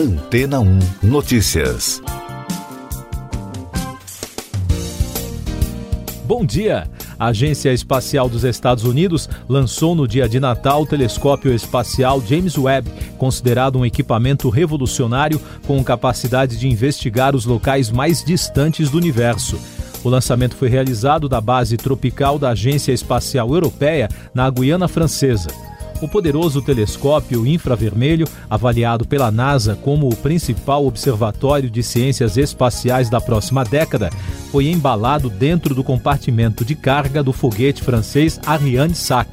Antena 1 Notícias. Bom dia! A Agência Espacial dos Estados Unidos lançou no dia de Natal o telescópio espacial James Webb, considerado um equipamento revolucionário com capacidade de investigar os locais mais distantes do universo. O lançamento foi realizado da base tropical da Agência Espacial Europeia, na Guiana Francesa. O poderoso telescópio infravermelho, avaliado pela NASA como o principal observatório de ciências espaciais da próxima década, foi embalado dentro do compartimento de carga do foguete francês Ariane Sac.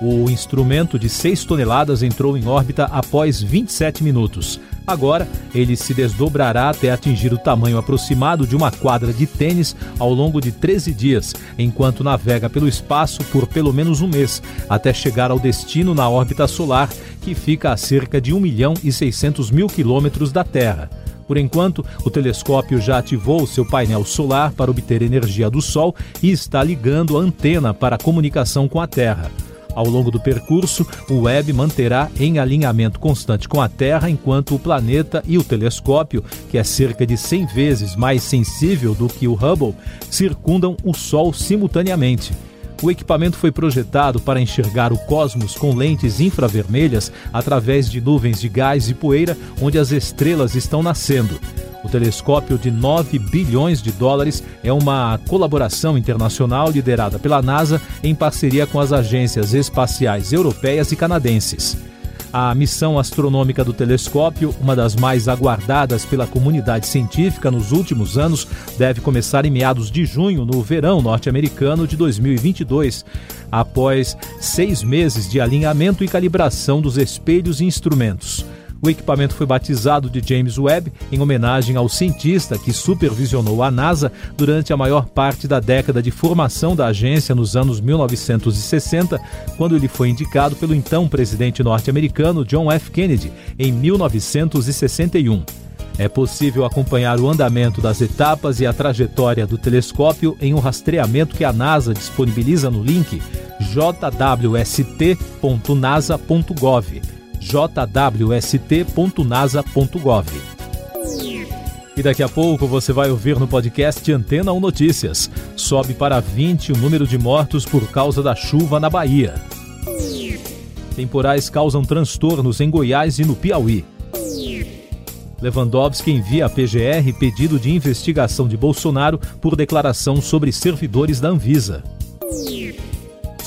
O instrumento de 6 toneladas entrou em órbita após 27 minutos. Agora, ele se desdobrará até atingir o tamanho aproximado de uma quadra de tênis ao longo de 13 dias, enquanto navega pelo espaço por pelo menos um mês, até chegar ao destino na órbita solar, que fica a cerca de 1 milhão e 600 mil quilômetros da Terra. Por enquanto, o telescópio já ativou seu painel solar para obter energia do Sol e está ligando a antena para comunicação com a Terra. Ao longo do percurso, o Webb manterá em alinhamento constante com a Terra, enquanto o planeta e o telescópio, que é cerca de 100 vezes mais sensível do que o Hubble, circundam o Sol simultaneamente. O equipamento foi projetado para enxergar o cosmos com lentes infravermelhas através de nuvens de gás e poeira onde as estrelas estão nascendo. O telescópio de 9 bilhões de dólares é uma colaboração internacional liderada pela NASA em parceria com as agências espaciais europeias e canadenses. A missão astronômica do telescópio, uma das mais aguardadas pela comunidade científica nos últimos anos, deve começar em meados de junho, no verão norte-americano de 2022, após seis meses de alinhamento e calibração dos espelhos e instrumentos. O equipamento foi batizado de James Webb em homenagem ao cientista que supervisionou a NASA durante a maior parte da década de formação da agência nos anos 1960, quando ele foi indicado pelo então presidente norte-americano John F. Kennedy em 1961. É possível acompanhar o andamento das etapas e a trajetória do telescópio em um rastreamento que a NASA disponibiliza no link jwst.nasa.gov jwst.nasa.gov. E daqui a pouco você vai ouvir no podcast Antena 1 Notícias. Sobe para 20 o número de mortos por causa da chuva na Bahia. Temporais causam transtornos em Goiás e no Piauí. Lewandowski envia à PGR pedido de investigação de Bolsonaro por declaração sobre servidores da Anvisa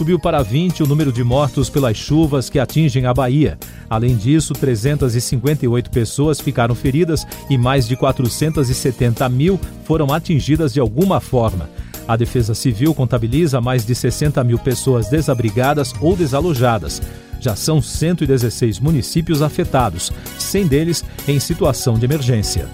subiu para 20 o número de mortos pelas chuvas que atingem a Bahia. Além disso, 358 pessoas ficaram feridas e mais de 470 mil foram atingidas de alguma forma. A Defesa Civil contabiliza mais de 60 mil pessoas desabrigadas ou desalojadas. Já são 116 municípios afetados, 100 deles em situação de emergência.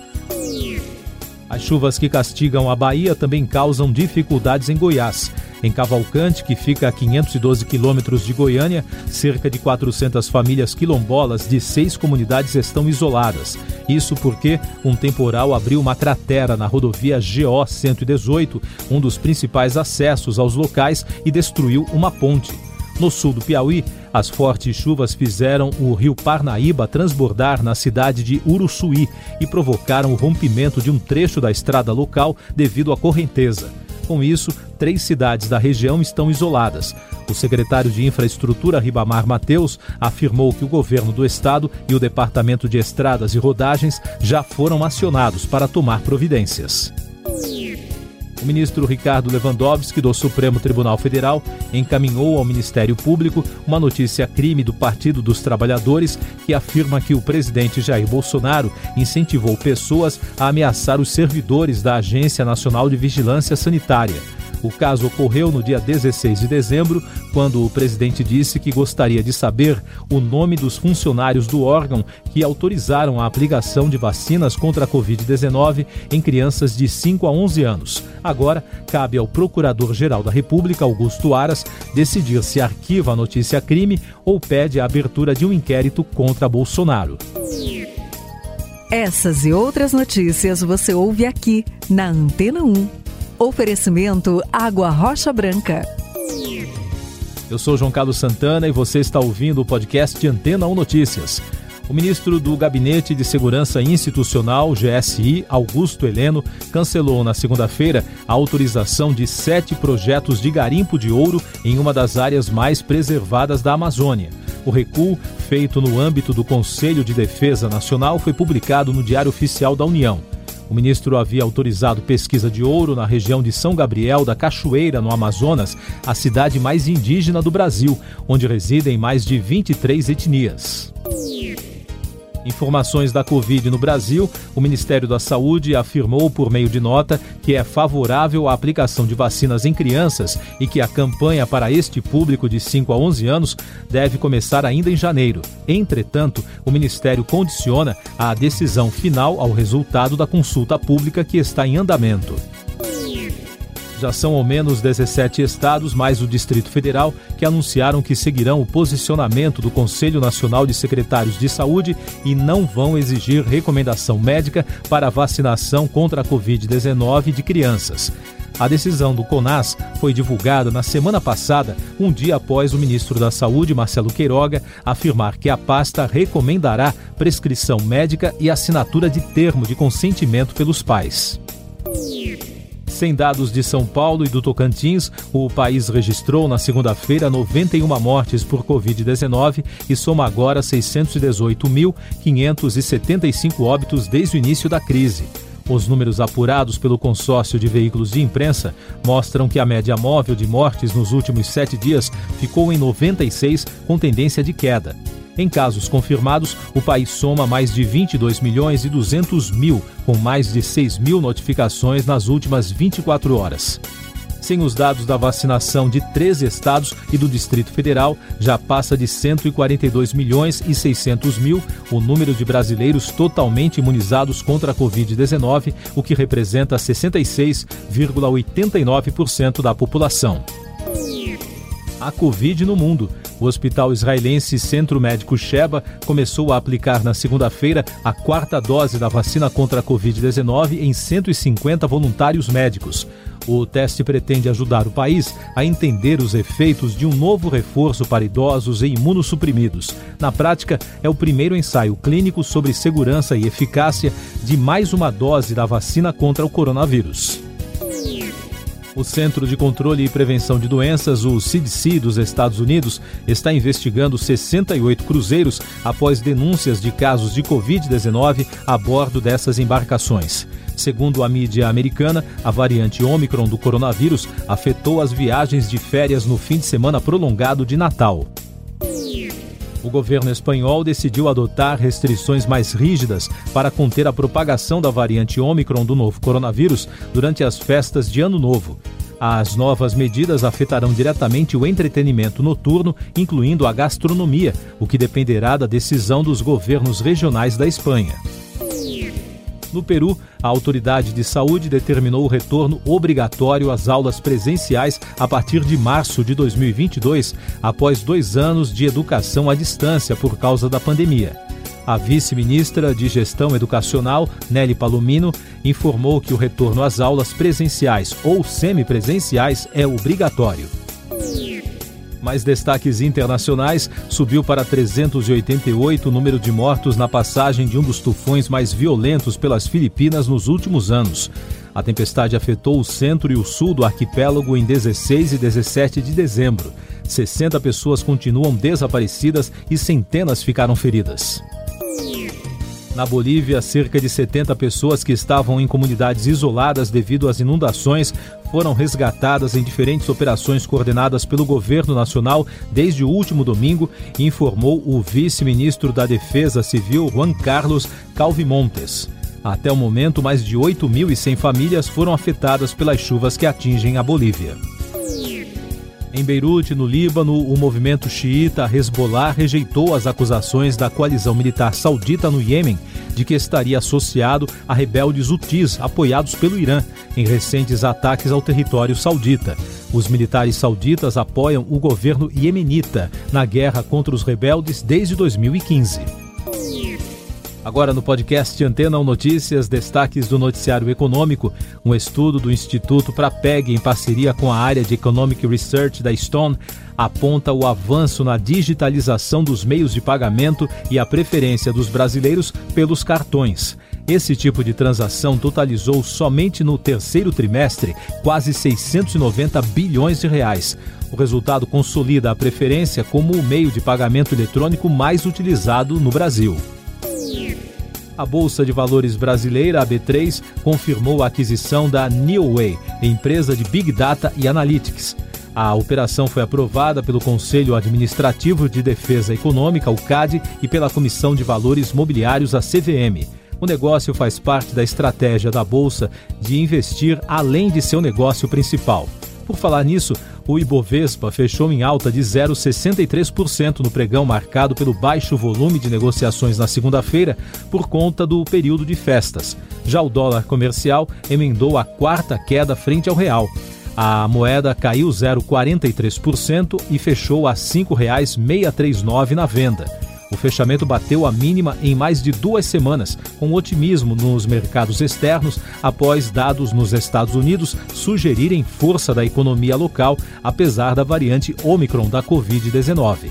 As chuvas que castigam a Bahia também causam dificuldades em Goiás. Em Cavalcante, que fica a 512 quilômetros de Goiânia, cerca de 400 famílias quilombolas de seis comunidades estão isoladas. Isso porque um temporal abriu uma cratera na rodovia GO 118, um dos principais acessos aos locais, e destruiu uma ponte. No sul do Piauí, as fortes chuvas fizeram o rio Parnaíba transbordar na cidade de Uruçuí e provocaram o rompimento de um trecho da estrada local devido à correnteza. Com isso, três cidades da região estão isoladas. O secretário de Infraestrutura, Ribamar Mateus, afirmou que o governo do estado e o Departamento de Estradas e Rodagens já foram acionados para tomar providências. Ministro Ricardo Lewandowski, do Supremo Tribunal Federal, encaminhou ao Ministério Público uma notícia crime do Partido dos Trabalhadores que afirma que o presidente Jair Bolsonaro incentivou pessoas a ameaçar os servidores da Agência Nacional de Vigilância Sanitária. O caso ocorreu no dia 16 de dezembro, quando o presidente disse que gostaria de saber o nome dos funcionários do órgão que autorizaram a aplicação de vacinas contra a Covid-19 em crianças de 5 a 11 anos. Agora, cabe ao Procurador-Geral da República, Augusto Aras, decidir se arquiva a notícia crime ou pede a abertura de um inquérito contra Bolsonaro. Essas e outras notícias você ouve aqui na Antena 1. Oferecimento Água Rocha Branca. Eu sou João Carlos Santana e você está ouvindo o podcast Antena 1 Notícias. O ministro do Gabinete de Segurança Institucional, GSI, Augusto Heleno, cancelou na segunda-feira a autorização de sete projetos de garimpo de ouro em uma das áreas mais preservadas da Amazônia. O recuo, feito no âmbito do Conselho de Defesa Nacional, foi publicado no Diário Oficial da União. O ministro havia autorizado pesquisa de ouro na região de São Gabriel da Cachoeira, no Amazonas, a cidade mais indígena do Brasil, onde residem mais de 23 etnias. Informações da Covid no Brasil, o Ministério da Saúde afirmou por meio de nota que é favorável à aplicação de vacinas em crianças e que a campanha para este público de 5 a 11 anos deve começar ainda em janeiro. Entretanto, o Ministério condiciona a decisão final ao resultado da consulta pública que está em andamento. Já são ao menos 17 estados, mais o Distrito Federal, que anunciaram que seguirão o posicionamento do Conselho Nacional de Secretários de Saúde e não vão exigir recomendação médica para vacinação contra a Covid-19 de crianças. A decisão do CONAS foi divulgada na semana passada, um dia após o ministro da Saúde, Marcelo Queiroga, afirmar que a pasta recomendará prescrição médica e assinatura de termo de consentimento pelos pais. Sem dados de São Paulo e do Tocantins, o país registrou na segunda-feira 91 mortes por Covid-19 e soma agora 618.575 óbitos desde o início da crise. Os números apurados pelo consórcio de veículos de imprensa mostram que a média móvel de mortes nos últimos sete dias ficou em 96, com tendência de queda. Em casos confirmados, o país soma mais de 22 milhões e 200 mil, com mais de 6 mil notificações nas últimas 24 horas. Sem os dados da vacinação de 13 estados e do Distrito Federal, já passa de 142 milhões e 600 mil o número de brasileiros totalmente imunizados contra a Covid-19, o que representa 66,89% da população. A Covid no mundo. O Hospital Israelense Centro Médico Sheba começou a aplicar na segunda-feira a quarta dose da vacina contra a Covid-19 em 150 voluntários médicos. O teste pretende ajudar o país a entender os efeitos de um novo reforço para idosos e imunossuprimidos. Na prática, é o primeiro ensaio clínico sobre segurança e eficácia de mais uma dose da vacina contra o coronavírus. O Centro de Controle e Prevenção de Doenças, o CDC dos Estados Unidos, está investigando 68 cruzeiros após denúncias de casos de Covid-19 a bordo dessas embarcações. Segundo a mídia americana, a variante Omicron do coronavírus afetou as viagens de férias no fim de semana prolongado de Natal. O governo espanhol decidiu adotar restrições mais rígidas para conter a propagação da variante Ômicron do novo coronavírus durante as festas de Ano Novo. As novas medidas afetarão diretamente o entretenimento noturno, incluindo a gastronomia, o que dependerá da decisão dos governos regionais da Espanha. No Peru, a autoridade de saúde determinou o retorno obrigatório às aulas presenciais a partir de março de 2022, após dois anos de educação à distância por causa da pandemia. A vice-ministra de Gestão Educacional, Nelly Palomino, informou que o retorno às aulas presenciais ou semipresenciais é obrigatório. Mais destaques internacionais, subiu para 388 o número de mortos na passagem de um dos tufões mais violentos pelas Filipinas nos últimos anos. A tempestade afetou o centro e o sul do arquipélago em 16 e 17 de dezembro. 60 pessoas continuam desaparecidas e centenas ficaram feridas. Na Bolívia, cerca de 70 pessoas que estavam em comunidades isoladas devido às inundações foram resgatadas em diferentes operações coordenadas pelo governo nacional desde o último domingo, informou o vice-ministro da Defesa Civil, Juan Carlos Calvimontes. Até o momento, mais de 8.100 famílias foram afetadas pelas chuvas que atingem a Bolívia. Em Beirute, no Líbano, o movimento xiita Hezbollah rejeitou as acusações da coalizão militar saudita no Iêmen de que estaria associado a rebeldes hutis apoiados pelo Irã em recentes ataques ao território saudita. Os militares sauditas apoiam o governo iemenita na guerra contra os rebeldes desde 2015. Agora no podcast Antena 1 Notícias, destaques do noticiário econômico, um estudo do Instituto Prapeg em parceria com a área de Economic Research da Stone aponta o avanço na digitalização dos meios de pagamento e a preferência dos brasileiros pelos cartões. Esse tipo de transação totalizou somente no terceiro trimestre quase 690 bilhões de reais. O resultado consolida a preferência como o meio de pagamento eletrônico mais utilizado no Brasil. A Bolsa de Valores brasileira, a B3, confirmou a aquisição da Neoway, empresa de Big Data e Analytics. A operação foi aprovada pelo Conselho Administrativo de Defesa Econômica, o CAD, e pela Comissão de Valores Mobiliários, a CVM. O negócio faz parte da estratégia da Bolsa de investir além de seu negócio principal. Por falar nisso, o Ibovespa fechou em alta de 0,63% no pregão marcado pelo baixo volume de negociações na segunda-feira por conta do período de festas. Já o dólar comercial emendou a quarta queda frente ao real. A moeda caiu 0,43% e fechou a R$ 5,639 na venda. O fechamento bateu a mínima em mais de duas semanas, com otimismo nos mercados externos após dados nos Estados Unidos sugerirem força da economia local, apesar da variante Omicron da Covid-19.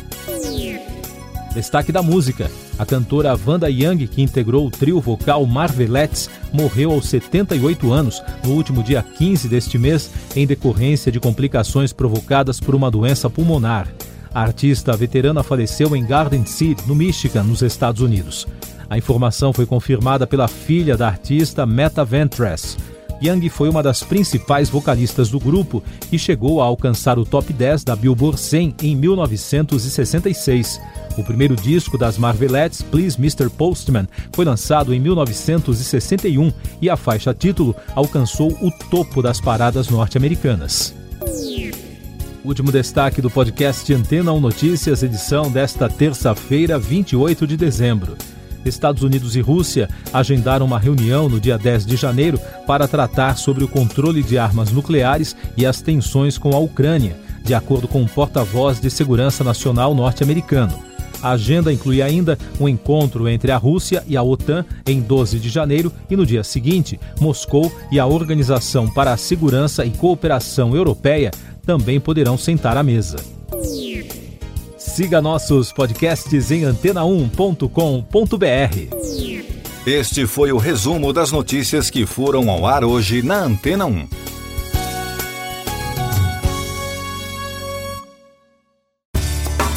Destaque da música. A cantora Wanda Young, que integrou o trio vocal Marvelettes, morreu aos 78 anos no último dia 15 deste mês, em decorrência de complicações provocadas por uma doença pulmonar. A artista veterana faleceu em Garden City, no Michigan, nos Estados Unidos. A informação foi confirmada pela filha da artista, Meta Ventress. Young foi uma das principais vocalistas do grupo e chegou a alcançar o top 10 da Billboard 100 em 1966. O primeiro disco das Marvelettes, Please Mr. Postman, foi lançado em 1961 e a faixa título alcançou o topo das paradas norte-americanas. Último destaque do podcast Antena 1 Notícias, edição desta terça-feira, 28 de dezembro. Estados Unidos e Rússia agendaram uma reunião no dia 10 de janeiro para tratar sobre o controle de armas nucleares e as tensões com a Ucrânia, de acordo com o um porta-voz de Segurança Nacional norte-americano. A agenda inclui ainda um encontro entre a Rússia e a OTAN em 12 de janeiro e no dia seguinte, Moscou e a Organização para a Segurança e Cooperação Europeia também poderão sentar à mesa. Siga nossos podcasts em antena1.com.br. Este foi o resumo das notícias que foram ao ar hoje na Antena 1.